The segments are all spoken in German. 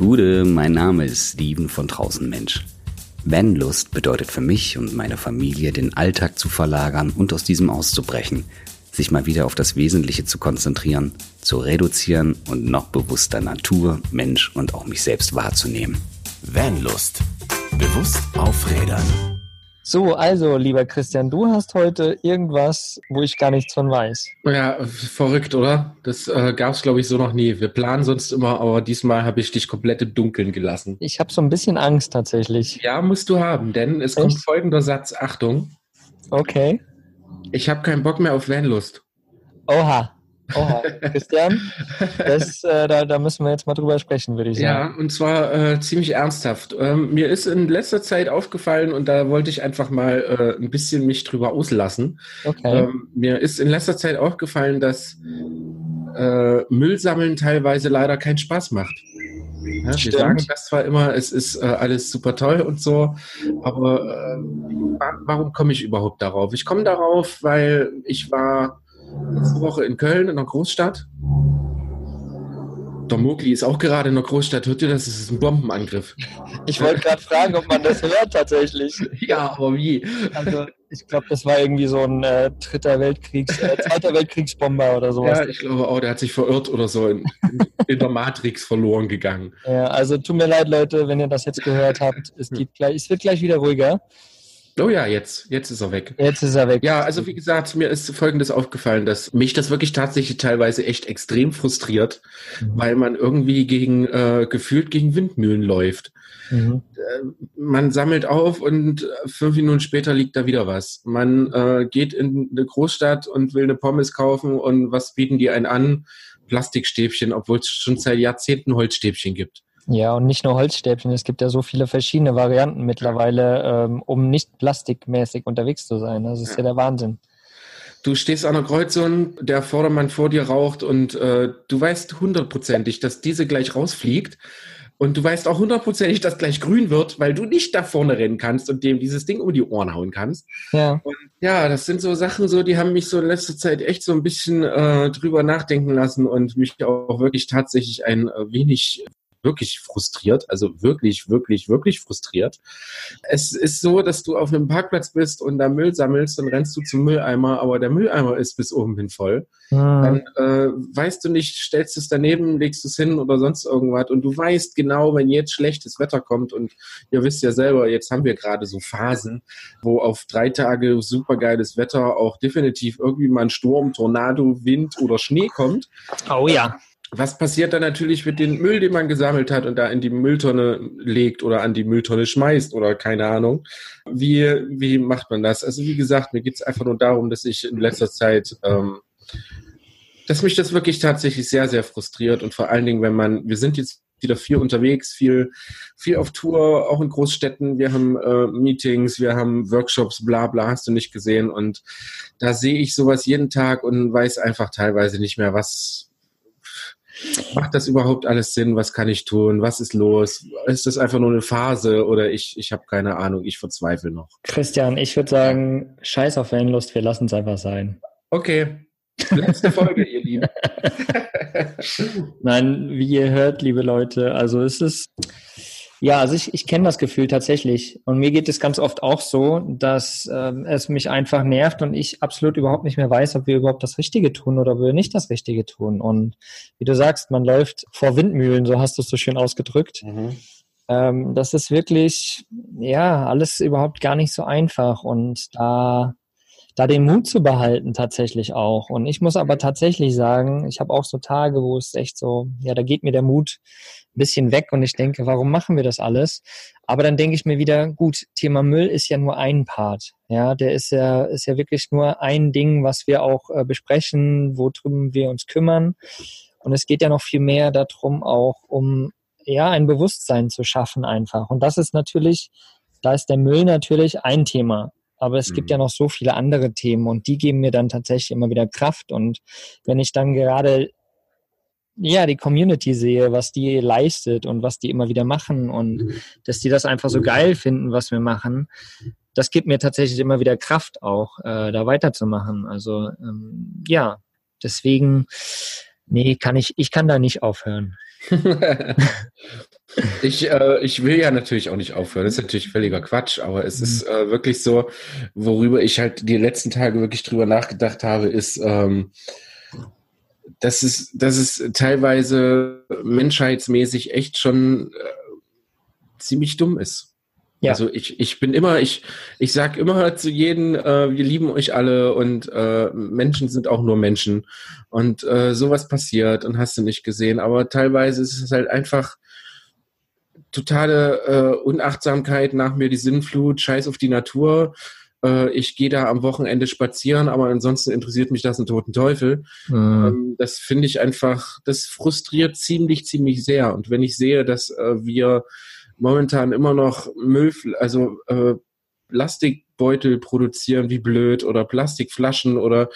Gude, mein Name ist Steven von Draußen Mensch. Vanlust bedeutet für mich und meine Familie, den Alltag zu verlagern und aus diesem auszubrechen, sich mal wieder auf das Wesentliche zu konzentrieren, zu reduzieren und noch bewusster Natur, Mensch und auch mich selbst wahrzunehmen. Vanlust. Bewusst aufrädern. So, also, lieber Christian, du hast heute irgendwas, wo ich gar nichts von weiß. Ja, verrückt, oder? Das äh, gab es, glaube ich, so noch nie. Wir planen sonst immer, aber diesmal habe ich dich komplett im Dunkeln gelassen. Ich habe so ein bisschen Angst tatsächlich. Ja, musst du haben, denn es Echt? kommt folgender Satz. Achtung. Okay. Ich habe keinen Bock mehr auf Vanlust. Oha. Oha, Christian, das, äh, da, da, müssen wir jetzt mal drüber sprechen, würde ich sagen. Ja, und zwar äh, ziemlich ernsthaft. Ähm, mir ist in letzter Zeit aufgefallen und da wollte ich einfach mal äh, ein bisschen mich drüber auslassen. Okay. Ähm, mir ist in letzter Zeit aufgefallen, dass äh, Müllsammeln teilweise leider keinen Spaß macht. Ja, wir sagen das zwar immer, es ist äh, alles super toll und so, aber äh, warum komme ich überhaupt darauf? Ich komme darauf, weil ich war letzte Woche in Köln, in einer Großstadt. Der Mogli ist auch gerade in der Großstadt. Hört ihr das? Das ist ein Bombenangriff. Ich wollte gerade fragen, ob man das hört tatsächlich. Ja, aber wie? Also ich glaube, das war irgendwie so ein äh, dritter Weltkriegs, äh, zweiter Weltkriegsbomber oder sowas. Ja, ich glaube auch, der hat sich verirrt oder so in, in, der Matrix verloren gegangen. Ja, also tut mir leid, Leute, wenn ihr das jetzt gehört habt. Es, geht gleich, es wird gleich wieder ruhiger. Oh ja, jetzt, jetzt ist er weg. Jetzt ist er weg. Ja, also wie gesagt, mir ist Folgendes aufgefallen, dass mich das wirklich tatsächlich teilweise echt extrem frustriert, mhm. weil man irgendwie gegen, äh, gefühlt gegen Windmühlen läuft. Mhm. Äh, man sammelt auf und fünf Minuten später liegt da wieder was. Man äh, geht in eine Großstadt und will eine Pommes kaufen und was bieten die einen an? Plastikstäbchen, obwohl es schon seit Jahrzehnten Holzstäbchen gibt. Ja, und nicht nur Holzstäbchen, es gibt ja so viele verschiedene Varianten mittlerweile, ähm, um nicht plastikmäßig unterwegs zu sein. Das ist ja, ja der Wahnsinn. Du stehst an der Kreuzung, der Vordermann vor dir raucht und äh, du weißt hundertprozentig, dass diese gleich rausfliegt. Und du weißt auch hundertprozentig, dass gleich grün wird, weil du nicht da vorne rennen kannst und dem dieses Ding um die Ohren hauen kannst. Ja. Und ja, das sind so Sachen, so die haben mich so in letzter Zeit echt so ein bisschen äh, drüber nachdenken lassen und mich auch wirklich tatsächlich ein äh, wenig wirklich frustriert, also wirklich, wirklich, wirklich frustriert. Es ist so, dass du auf einem Parkplatz bist und da Müll sammelst, dann rennst du zum Mülleimer, aber der Mülleimer ist bis oben hin voll. Mhm. Dann äh, weißt du nicht, stellst es daneben, legst es hin oder sonst irgendwas und du weißt genau, wenn jetzt schlechtes Wetter kommt und ihr wisst ja selber, jetzt haben wir gerade so Phasen, wo auf drei Tage supergeiles Wetter auch definitiv irgendwie mal ein Sturm, Tornado, Wind oder Schnee kommt. Oh ja was passiert dann natürlich mit dem Müll, den man gesammelt hat und da in die Mülltonne legt oder an die Mülltonne schmeißt oder keine Ahnung? Wie, wie macht man das? Also wie gesagt, mir geht es einfach nur darum, dass ich in letzter Zeit, ähm, dass mich das wirklich tatsächlich sehr, sehr frustriert und vor allen Dingen, wenn man, wir sind jetzt wieder viel unterwegs, viel, viel auf Tour, auch in Großstädten. Wir haben äh, Meetings, wir haben Workshops, bla bla, hast du nicht gesehen. Und da sehe ich sowas jeden Tag und weiß einfach teilweise nicht mehr, was, macht das überhaupt alles Sinn? Was kann ich tun? Was ist los? Ist das einfach nur eine Phase oder ich, ich habe keine Ahnung, ich verzweifle noch? Christian, ich würde sagen, scheiß auf Fanlust, wir lassen es einfach sein. Okay. Letzte Folge, ihr Lieben. Nein, wie ihr hört, liebe Leute, also es ist ja, also ich, ich kenne das Gefühl tatsächlich. Und mir geht es ganz oft auch so, dass ähm, es mich einfach nervt und ich absolut überhaupt nicht mehr weiß, ob wir überhaupt das Richtige tun oder ob wir nicht das Richtige tun. Und wie du sagst, man läuft vor Windmühlen, so hast du es so schön ausgedrückt. Mhm. Ähm, das ist wirklich, ja, alles überhaupt gar nicht so einfach. Und da da den Mut zu behalten tatsächlich auch. Und ich muss aber tatsächlich sagen, ich habe auch so Tage, wo es echt so, ja, da geht mir der Mut ein bisschen weg und ich denke, warum machen wir das alles? Aber dann denke ich mir wieder, gut, Thema Müll ist ja nur ein Part. Ja, der ist ja, ist ja wirklich nur ein Ding, was wir auch äh, besprechen, worüber wir uns kümmern. Und es geht ja noch viel mehr darum, auch um ja ein Bewusstsein zu schaffen einfach. Und das ist natürlich, da ist der Müll natürlich ein Thema. Aber es mhm. gibt ja noch so viele andere Themen und die geben mir dann tatsächlich immer wieder Kraft. Und wenn ich dann gerade ja, die Community sehe, was die leistet und was die immer wieder machen und mhm. dass die das einfach so geil finden, was wir machen, das gibt mir tatsächlich immer wieder Kraft auch, äh, da weiterzumachen. Also ähm, ja, deswegen, nee, kann ich, ich kann da nicht aufhören. ich, äh, ich will ja natürlich auch nicht aufhören. Das ist natürlich völliger Quatsch, aber es ist äh, wirklich so, worüber ich halt die letzten Tage wirklich drüber nachgedacht habe, ist, ähm, dass es, dass es teilweise menschheitsmäßig echt schon äh, ziemlich dumm ist. Ja. Also ich, ich bin immer, ich, ich sag immer zu jedem, äh, wir lieben euch alle und äh, Menschen sind auch nur Menschen. Und äh, sowas passiert und hast du nicht gesehen. Aber teilweise ist es halt einfach totale äh, Unachtsamkeit, nach mir die Sinnflut, Scheiß auf die Natur. Äh, ich gehe da am Wochenende spazieren, aber ansonsten interessiert mich das einen toten Teufel. Mhm. Ähm, das finde ich einfach, das frustriert ziemlich, ziemlich sehr. Und wenn ich sehe, dass äh, wir momentan immer noch Müll, also äh, Plastikbeutel produzieren wie blöd oder Plastikflaschen oder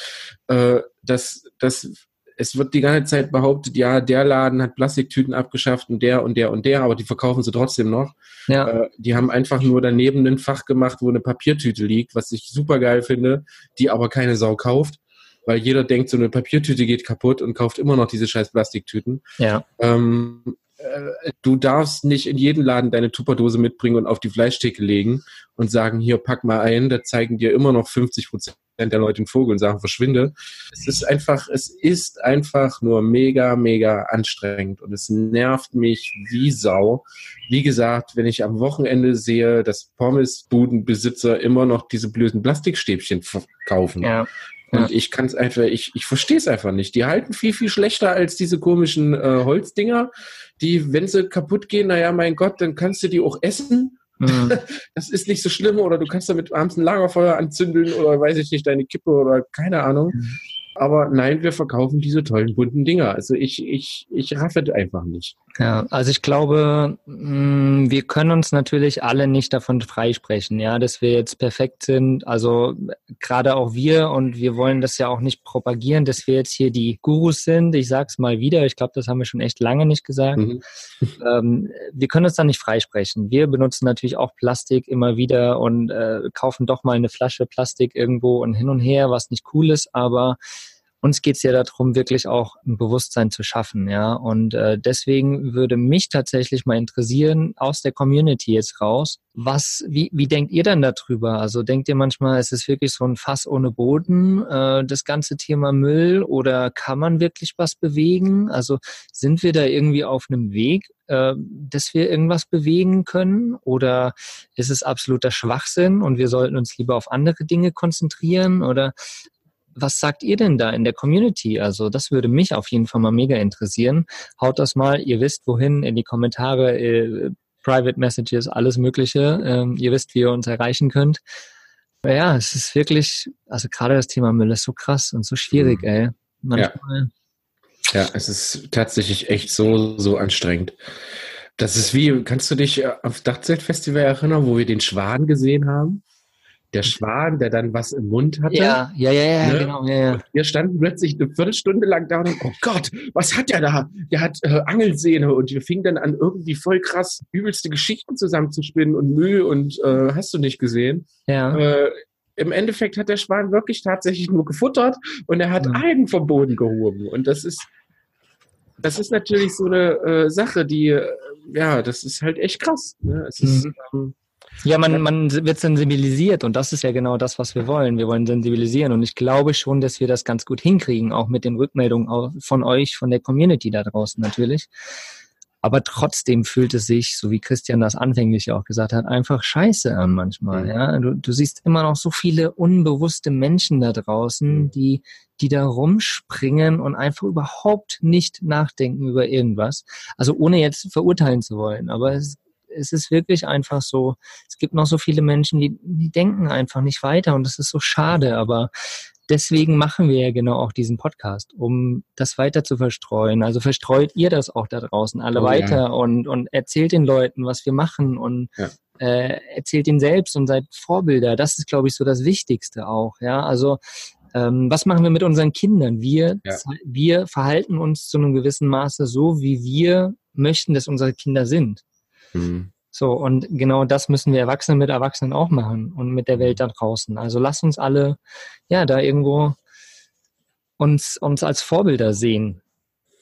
äh, das, das, es wird die ganze Zeit behauptet, ja, der Laden hat Plastiktüten abgeschafft und der und der und der, aber die verkaufen sie trotzdem noch. Ja. Äh, die haben einfach nur daneben ein Fach gemacht, wo eine Papiertüte liegt, was ich super geil finde, die aber keine Sau kauft weil jeder denkt, so eine Papiertüte geht kaputt und kauft immer noch diese scheiß Plastiktüten. Ja. Ähm, äh, du darfst nicht in jeden Laden deine Tupperdose mitbringen und auf die Fleischtheke legen und sagen, hier, pack mal ein, da zeigen dir immer noch 50 Prozent der Leute den Vogel und sagen, verschwinde. Es ist einfach, es ist einfach nur mega, mega anstrengend und es nervt mich wie Sau. Wie gesagt, wenn ich am Wochenende sehe, dass Pommesbudenbesitzer immer noch diese blöden Plastikstäbchen verkaufen. Ja. Und ich kann es einfach, ich, ich verstehe es einfach nicht. Die halten viel, viel schlechter als diese komischen äh, Holzdinger, die, wenn sie kaputt gehen, naja, mein Gott, dann kannst du die auch essen. Mhm. Das ist nicht so schlimm. Oder du kannst damit abends ein Lagerfeuer anzündeln oder weiß ich nicht, deine Kippe oder keine Ahnung. Mhm. Aber nein, wir verkaufen diese tollen bunten Dinger. Also ich, ich, ich raffe einfach nicht. Ja, also ich glaube, mm, wir können uns natürlich alle nicht davon freisprechen, ja, dass wir jetzt perfekt sind. Also gerade auch wir und wir wollen das ja auch nicht propagieren, dass wir jetzt hier die Gurus sind. Ich sag's mal wieder. Ich glaube, das haben wir schon echt lange nicht gesagt. Mhm. Ähm, wir können uns da nicht freisprechen. Wir benutzen natürlich auch Plastik immer wieder und äh, kaufen doch mal eine Flasche Plastik irgendwo und hin und her, was nicht cool ist, aber uns geht es ja darum, wirklich auch ein Bewusstsein zu schaffen, ja. Und äh, deswegen würde mich tatsächlich mal interessieren, aus der Community jetzt raus, was, wie, wie denkt ihr denn darüber? Also denkt ihr manchmal, es ist wirklich so ein Fass ohne Boden, äh, das ganze Thema Müll, oder kann man wirklich was bewegen? Also sind wir da irgendwie auf einem Weg, äh, dass wir irgendwas bewegen können? Oder ist es absoluter Schwachsinn und wir sollten uns lieber auf andere Dinge konzentrieren? Oder was sagt ihr denn da in der Community? Also das würde mich auf jeden Fall mal mega interessieren. Haut das mal, ihr wisst wohin, in die Kommentare, äh, Private Messages, alles Mögliche. Ähm, ihr wisst, wie ihr uns erreichen könnt. Ja, es ist wirklich, also gerade das Thema Müll ist so krass und so schwierig, mhm. ey. Manchmal. Ja. ja, es ist tatsächlich echt so, so anstrengend. Das ist wie, kannst du dich auf Dachzeltfestival erinnern, wo wir den Schwan gesehen haben? Der Schwan, der dann was im Mund hatte. Ja, ja, ja, ja ne? genau. Ja, ja. wir standen plötzlich eine Viertelstunde lang da und denken, oh Gott, was hat der da? Der hat äh, Angelsehne und wir fingen dann an, irgendwie voll krass übelste Geschichten zusammenzuspinnen und Müll und äh, hast du nicht gesehen. Ja. Äh, Im Endeffekt hat der Schwan wirklich tatsächlich nur gefuttert und er hat ja. Algen vom Boden gehoben. Und das ist, das ist natürlich so eine äh, Sache, die, äh, ja, das ist halt echt krass. Ne? Es ist, mhm. ähm, ja, man, man wird sensibilisiert und das ist ja genau das, was wir wollen. Wir wollen sensibilisieren und ich glaube schon, dass wir das ganz gut hinkriegen, auch mit den Rückmeldungen von euch, von der Community da draußen natürlich. Aber trotzdem fühlt es sich, so wie Christian das anfänglich auch gesagt hat, einfach scheiße an manchmal. Mhm. Ja? Du, du siehst immer noch so viele unbewusste Menschen da draußen, mhm. die, die da rumspringen und einfach überhaupt nicht nachdenken über irgendwas. Also ohne jetzt verurteilen zu wollen. Aber es es ist wirklich einfach so, es gibt noch so viele Menschen, die, die denken einfach nicht weiter und das ist so schade, aber deswegen machen wir ja genau auch diesen Podcast, um das weiter zu verstreuen. Also verstreut ihr das auch da draußen alle oh, weiter ja. und, und erzählt den Leuten, was wir machen und ja. äh, erzählt ihnen selbst und seid Vorbilder. Das ist, glaube ich, so das Wichtigste auch. Ja, also ähm, was machen wir mit unseren Kindern? Wir, ja. wir verhalten uns zu einem gewissen Maße so, wie wir möchten, dass unsere Kinder sind. Mhm. So, und genau das müssen wir Erwachsene mit Erwachsenen auch machen und mit der Welt da draußen. Also lass uns alle, ja, da irgendwo uns, uns als Vorbilder sehen.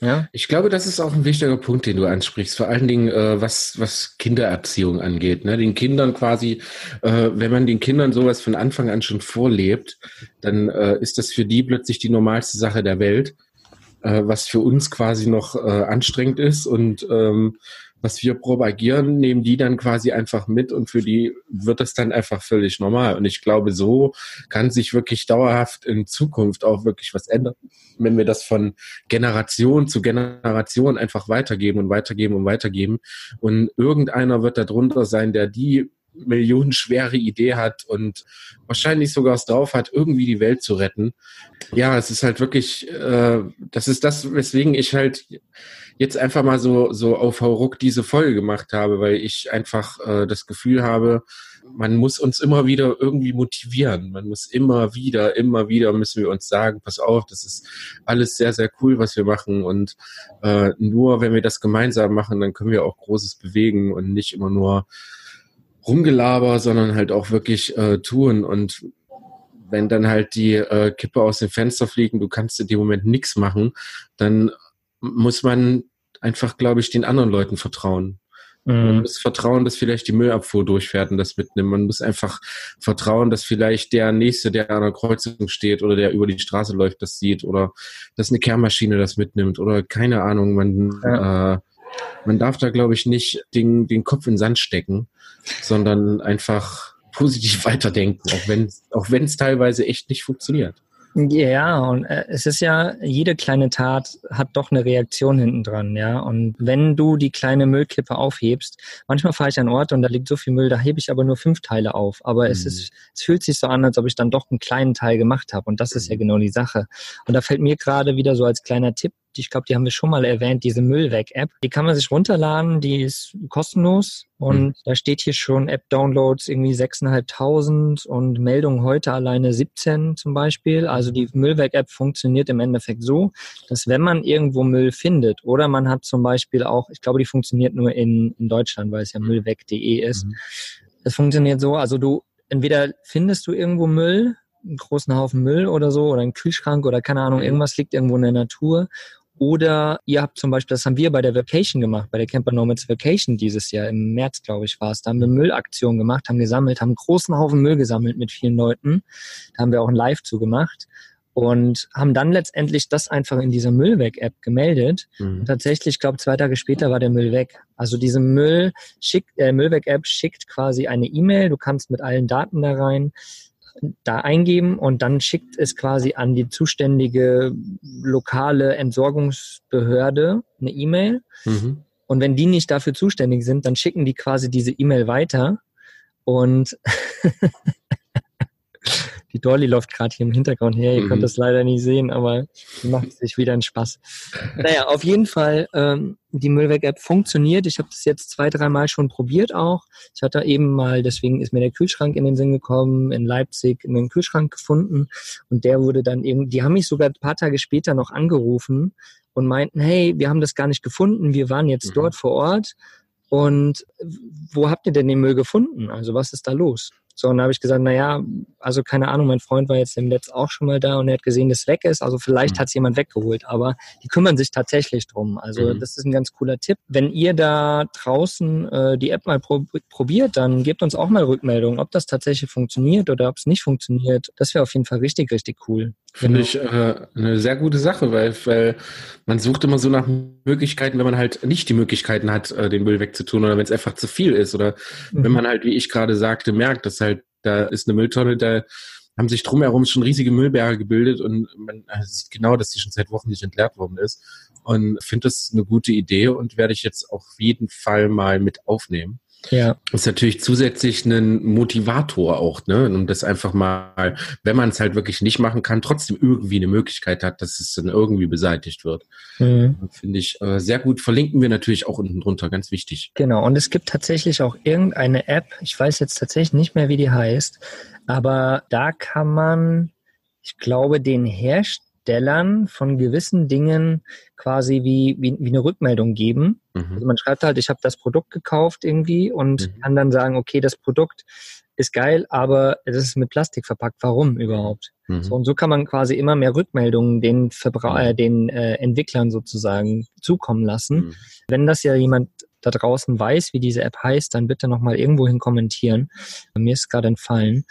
Ja? Ich glaube, das ist auch ein wichtiger Punkt, den du ansprichst. Vor allen Dingen, äh, was, was Kindererziehung angeht. Ne? Den Kindern quasi, äh, wenn man den Kindern sowas von Anfang an schon vorlebt, dann äh, ist das für die plötzlich die normalste Sache der Welt, äh, was für uns quasi noch äh, anstrengend ist und ähm, was wir propagieren, nehmen die dann quasi einfach mit und für die wird das dann einfach völlig normal. Und ich glaube, so kann sich wirklich dauerhaft in Zukunft auch wirklich was ändern, wenn wir das von Generation zu Generation einfach weitergeben und weitergeben und weitergeben. Und irgendeiner wird da drunter sein, der die millionenschwere Idee hat und wahrscheinlich sogar es drauf hat, irgendwie die Welt zu retten. Ja, es ist halt wirklich, äh, das ist das, weswegen ich halt jetzt einfach mal so, so auf Hauruck diese Folge gemacht habe, weil ich einfach äh, das Gefühl habe, man muss uns immer wieder irgendwie motivieren. Man muss immer wieder, immer wieder müssen wir uns sagen, pass auf, das ist alles sehr, sehr cool, was wir machen. Und äh, nur wenn wir das gemeinsam machen, dann können wir auch Großes bewegen und nicht immer nur Rumgelaber, sondern halt auch wirklich äh, tun. Und wenn dann halt die äh, Kippe aus dem Fenster fliegen, du kannst in dem Moment nichts machen, dann muss man einfach, glaube ich, den anderen Leuten vertrauen. Man Mhm. muss vertrauen, dass vielleicht die Müllabfuhr durchfährt und das mitnimmt. Man muss einfach vertrauen, dass vielleicht der Nächste, der an der Kreuzung steht oder der über die Straße läuft, das sieht oder dass eine Kehrmaschine das mitnimmt oder keine Ahnung. Man, äh, man darf da, glaube ich, nicht den, den Kopf in den Sand stecken, sondern einfach positiv weiterdenken, auch wenn auch wenn es teilweise echt nicht funktioniert. Ja, und äh, es ist ja, jede kleine Tat hat doch eine Reaktion hinten dran, ja. Und wenn du die kleine Müllkippe aufhebst, manchmal fahre ich an Orte und da liegt so viel Müll, da hebe ich aber nur fünf Teile auf. Aber es Mhm. ist, es fühlt sich so an, als ob ich dann doch einen kleinen Teil gemacht habe. Und das ist ja genau die Sache. Und da fällt mir gerade wieder so als kleiner Tipp, ich glaube, die haben wir schon mal erwähnt, diese Müllweg-App. Die kann man sich runterladen, die ist kostenlos und Mhm. da steht hier schon App-Downloads irgendwie 6.500 und Meldungen heute alleine 17 zum Beispiel. Also die Müllweg-App funktioniert im Endeffekt so, dass wenn man irgendwo Müll findet oder man hat zum Beispiel auch, ich glaube, die funktioniert nur in, in Deutschland, weil es ja müllweg.de ist. Mhm. Es funktioniert so, also du entweder findest du irgendwo Müll, einen großen Haufen Müll oder so, oder einen Kühlschrank oder keine Ahnung, Mhm. irgendwas liegt irgendwo in der Natur. Oder ihr habt zum Beispiel, das haben wir bei der Vacation gemacht, bei der Camper Nomads Vacation dieses Jahr, im März, glaube ich, war es. Da haben wir Müllaktion gemacht, haben gesammelt, haben einen großen Haufen Müll gesammelt mit vielen Leuten. Da haben wir auch ein Live zugemacht und haben dann letztendlich das einfach in dieser Müllweg-App gemeldet. Mhm. Und tatsächlich, ich glaube, zwei Tage später war der Müll weg. Also diese Müll schickt, äh, Müllweg-App schickt quasi eine E-Mail. Du kannst mit allen Daten da rein da eingeben und dann schickt es quasi an die zuständige lokale Entsorgungsbehörde eine E-Mail. Mhm. Und wenn die nicht dafür zuständig sind, dann schicken die quasi diese E-Mail weiter. Und die Dolly läuft gerade hier im Hintergrund her. Ihr Mhm. könnt das leider nicht sehen, aber die macht sich wieder einen Spaß. Naja, auf jeden Fall, ähm, die Müllweg-App funktioniert. Ich habe das jetzt zwei, dreimal schon probiert auch. Ich hatte eben mal, deswegen ist mir der Kühlschrank in den Sinn gekommen, in Leipzig einen Kühlschrank gefunden. Und der wurde dann eben, die haben mich sogar ein paar Tage später noch angerufen und meinten, hey, wir haben das gar nicht gefunden, wir waren jetzt Mhm. dort vor Ort. Und wo habt ihr denn den Müll gefunden? Also was ist da los? So, und da habe ich gesagt, na ja, also keine Ahnung, mein Freund war jetzt im Netz auch schon mal da und er hat gesehen, dass es weg ist. Also vielleicht Mhm. hat es jemand weggeholt, aber die kümmern sich tatsächlich drum. Also Mhm. das ist ein ganz cooler Tipp. Wenn ihr da draußen äh, die App mal pro probiert, dann gebt uns auch mal Rückmeldung, ob das tatsächlich funktioniert oder ob es nicht funktioniert. Das wäre auf jeden Fall richtig, richtig cool. Finde Genau. ich äh, eine sehr gute Sache, weil, weil man sucht immer so nach Möglichkeiten, wenn man halt nicht die Möglichkeiten hat, äh, den Müll wegzutun oder wenn es einfach zu viel ist oder Mhm. wenn man halt, wie ich gerade sagte, merkt, dass halt da ist eine Mülltonne, da haben sich drumherum schon riesige Müllberge gebildet und man äh, sieht genau, dass die schon seit Wochen nicht entleert worden ist und finde das eine gute Idee und werde ich jetzt auf jeden Fall mal mit aufnehmen. Ja, Das ist natürlich zusätzlich ein Motivator auch, ne? Um das einfach mal, wenn man es halt wirklich nicht machen kann, trotzdem irgendwie eine Möglichkeit hat, dass es dann irgendwie beseitigt wird. mhm. Finde ich äh, sehr gut. Verlinken wir natürlich auch unten drunter, ganz wichtig. Genau, und es gibt tatsächlich auch irgendeine App, ich weiß jetzt tatsächlich nicht mehr, wie die heißt, aber da kann man, ich glaube, den Herstellern von gewissen Dingen quasi wie, wie, wie eine Rückmeldung geben. Also Mhm. man schreibt halt, ich habe das Produkt gekauft irgendwie und Mhm. kann dann sagen, okay, das Produkt ist geil, aber es ist mit Plastik verpackt. Warum überhaupt? Mhm. So, und so kann man quasi immer mehr Rückmeldungen den, Verbra äh, den äh, Entwicklern sozusagen zukommen lassen. Mhm. Wenn das ja jemand da draußen weiß, wie diese App heißt, dann bitte nochmal irgendwohin kommentieren. Mir ist gerade entfallen.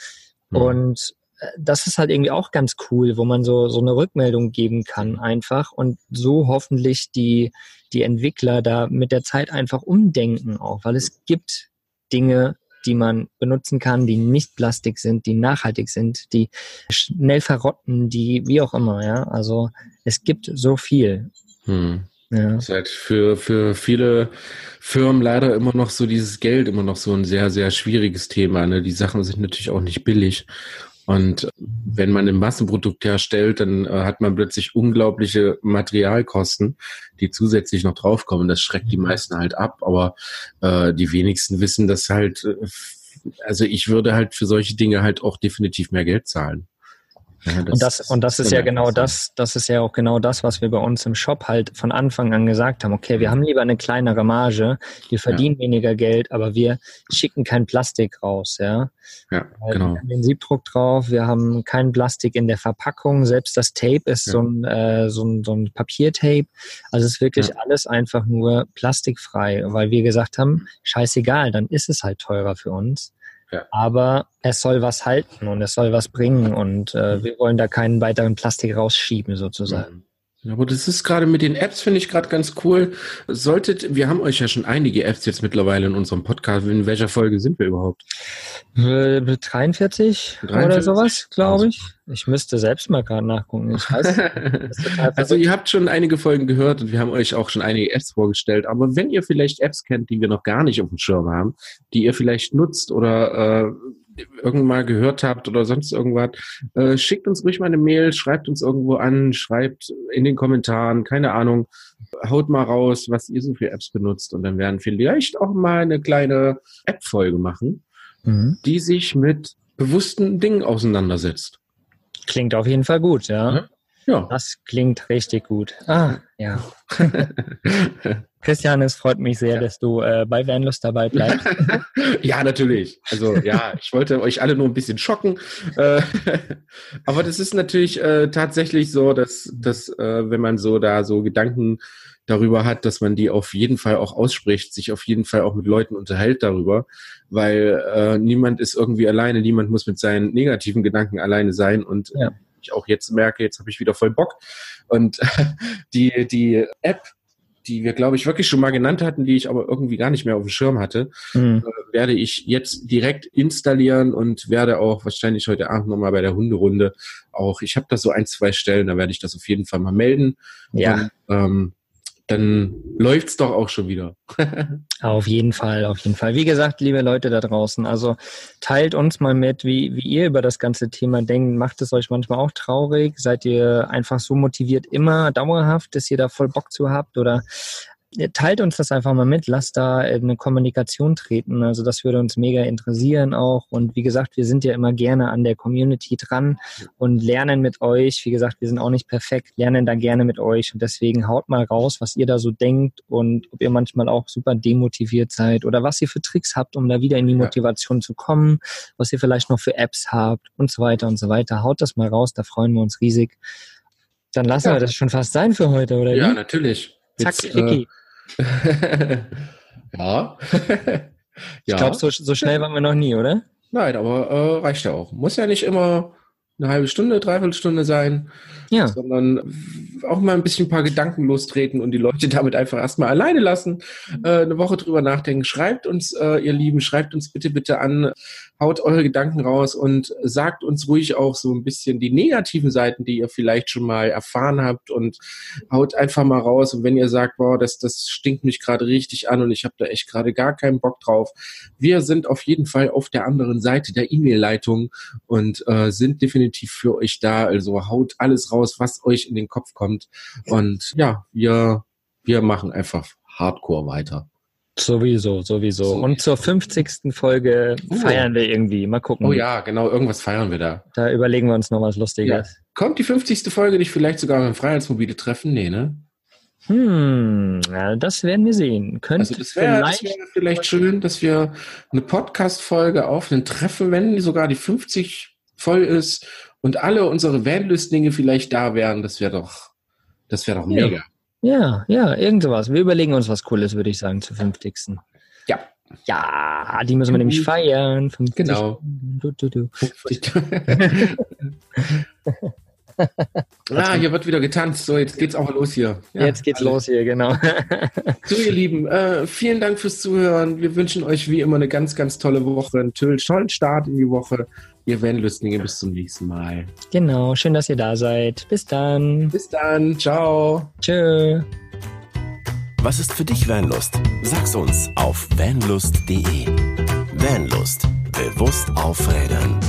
Mhm. Und das ist halt irgendwie auch ganz cool, wo man so, so eine Rückmeldung geben kann einfach und so hoffentlich die, die Entwickler da mit der Zeit einfach umdenken auch, weil es gibt Dinge, die man benutzen kann, die nicht Plastik sind, die nachhaltig sind, die schnell verrotten, die wie auch immer, ja. Also es gibt so viel. Hm. Ja. Das ist halt für, für viele Firmen leider immer noch so dieses Geld immer noch so ein sehr, sehr schwieriges Thema. Ne? Die Sachen sind natürlich auch nicht billig. Und wenn man ein Massenprodukt herstellt, dann äh, hat man plötzlich unglaubliche Materialkosten, die zusätzlich noch draufkommen. Das schreckt die mhm. meisten halt ab, aber äh, die wenigsten wissen, dass halt, äh, also ich würde halt für solche Dinge halt auch definitiv mehr Geld zahlen. Ja, das und das, und das ist ja genau das, das ist ja auch genau das, was wir bei uns im Shop halt von Anfang an gesagt haben. Okay, wir mhm. haben lieber eine kleinere Marge, wir verdienen ja. weniger Geld, aber wir schicken kein Plastik raus, ja. Ja, genau. Wir haben den Siebdruck drauf, wir haben kein Plastik in der Verpackung, selbst das Tape ist ja. so, ein, äh, so, ein, so ein Papiertape. Also es ist wirklich ja. alles einfach nur plastikfrei, weil wir gesagt haben, scheißegal, dann ist es halt teurer für uns. Ja. Aber es soll was halten und es soll was bringen und äh, wir wollen da keinen weiteren Plastik rausschieben sozusagen. Mhm. Ja, aber das ist gerade mit den Apps, finde ich gerade ganz cool. Solltet, wir haben euch ja schon einige Apps jetzt mittlerweile in unserem Podcast. In welcher Folge sind wir überhaupt? 43, 43? oder sowas, glaube ich. Ich müsste selbst mal gerade nachgucken. Ich weiß, also ihr habt schon einige Folgen gehört und wir haben euch auch schon einige Apps vorgestellt. Aber wenn ihr vielleicht Apps kennt, die wir noch gar nicht auf dem Schirm haben, die ihr vielleicht nutzt oder äh, irgendwann mal gehört habt oder sonst irgendwas, äh, schickt uns ruhig mal eine Mail, schreibt uns irgendwo an, schreibt in den Kommentaren, keine Ahnung, haut mal raus, was ihr so für Apps benutzt und dann werden vielleicht auch mal eine kleine App-Folge machen, mhm. die sich mit bewussten Dingen auseinandersetzt. Klingt auf jeden Fall gut, ja. ja. Ja. Das klingt richtig gut. Ah, ja. Christian, es freut mich sehr, ja. dass du äh, bei Vanlust dabei bleibst. ja, natürlich. Also ja, ich wollte euch alle nur ein bisschen schocken. Äh, aber das ist natürlich äh, tatsächlich so, dass, dass äh, wenn man so da so Gedanken darüber hat, dass man die auf jeden Fall auch ausspricht, sich auf jeden Fall auch mit Leuten unterhält darüber, weil äh, niemand ist irgendwie alleine, niemand muss mit seinen negativen Gedanken alleine sein und ja ich auch jetzt merke, jetzt habe ich wieder voll Bock. Und die, die App, die wir, glaube ich, wirklich schon mal genannt hatten, die ich aber irgendwie gar nicht mehr auf dem Schirm hatte, mhm. äh, werde ich jetzt direkt installieren und werde auch wahrscheinlich heute Abend nochmal bei der Hunderunde auch, ich habe da so ein, zwei Stellen, da werde ich das auf jeden Fall mal melden. Ja. Und, ähm, dann läuft's doch auch schon wieder. auf jeden Fall, auf jeden Fall. Wie gesagt, liebe Leute da draußen, also teilt uns mal mit, wie, wie ihr über das ganze Thema denkt. Macht es euch manchmal auch traurig? Seid ihr einfach so motiviert immer dauerhaft, dass ihr da voll Bock zu habt? Oder teilt uns das einfach mal mit, lasst da eine Kommunikation treten. Also das würde uns mega interessieren auch. Und wie gesagt, wir sind ja immer gerne an der Community dran und lernen mit euch. Wie gesagt, wir sind auch nicht perfekt, lernen da gerne mit euch. Und deswegen haut mal raus, was ihr da so denkt und ob ihr manchmal auch super demotiviert seid oder was ihr für Tricks habt, um da wieder in die Motivation ja. zu kommen, was ihr vielleicht noch für Apps habt und so weiter und so weiter. Haut das mal raus, da freuen wir uns riesig. Dann lassen ja. wir das schon fast sein für heute, oder? Ja, wie? natürlich. Zack, Jetzt, äh, ja. Ich glaube, so, so schnell waren wir noch nie, oder? Nein, aber äh, reicht ja auch. Muss ja nicht immer eine halbe Stunde, dreiviertel Stunde sein, ja. sondern auch mal ein bisschen ein paar Gedanken lostreten und die Leute damit einfach erstmal alleine lassen, äh, eine Woche drüber nachdenken. Schreibt uns, äh, ihr Lieben, schreibt uns bitte, bitte an, haut eure Gedanken raus und sagt uns ruhig auch so ein bisschen die negativen Seiten, die ihr vielleicht schon mal erfahren habt und haut einfach mal raus. Und wenn ihr sagt, boah, das, das stinkt mich gerade richtig an und ich habe da echt gerade gar keinen Bock drauf, wir sind auf jeden Fall auf der anderen Seite der E-Mail-Leitung und äh, sind definitiv für euch da. Also haut alles raus, was euch in den Kopf kommt. Und ja, wir, wir machen einfach Hardcore weiter. Sowieso, sowieso. So. Und zur 50. Folge uh. feiern wir irgendwie. Mal gucken. Oh ja, genau, irgendwas feiern wir da. Da überlegen wir uns noch was Lustiges. Ja. Kommt die 50. Folge nicht vielleicht sogar beim Freiheitsmobile Treffen? Nee, ne? Hm, ja, das werden wir sehen. Könnte also das wäre vielleicht, wär vielleicht schön, dass wir eine Podcast-Folge auf ein Treffen, wenn sogar die 50 voll ist und alle unsere Vanlüstlinge vielleicht da wären, das wäre doch, das wäre doch mega. Ja, ja, irgend sowas. Wir überlegen uns was Cooles, würde ich sagen, zur 50. Ja. Ja, die müssen wir nämlich feiern. 50. Genau. Du, du, du. ah, hier wird wieder getanzt. So, jetzt geht's auch los hier. Ja, Jetzt geht's alle. los hier, genau. So, ihr Lieben, äh, vielen Dank fürs Zuhören. Wir wünschen euch wie immer eine ganz, ganz tolle Woche, einen tollen Start in die Woche. Ihr Vanlüstlinge, bis zum nächsten Mal. genau, schön, dass ihr da seid. Bis dann. Bis dann. Ciao. Tschö. Was ist für dich Vanlust? Sag's uns auf vanlust.de. Vanlust. Bewusst aufrädern.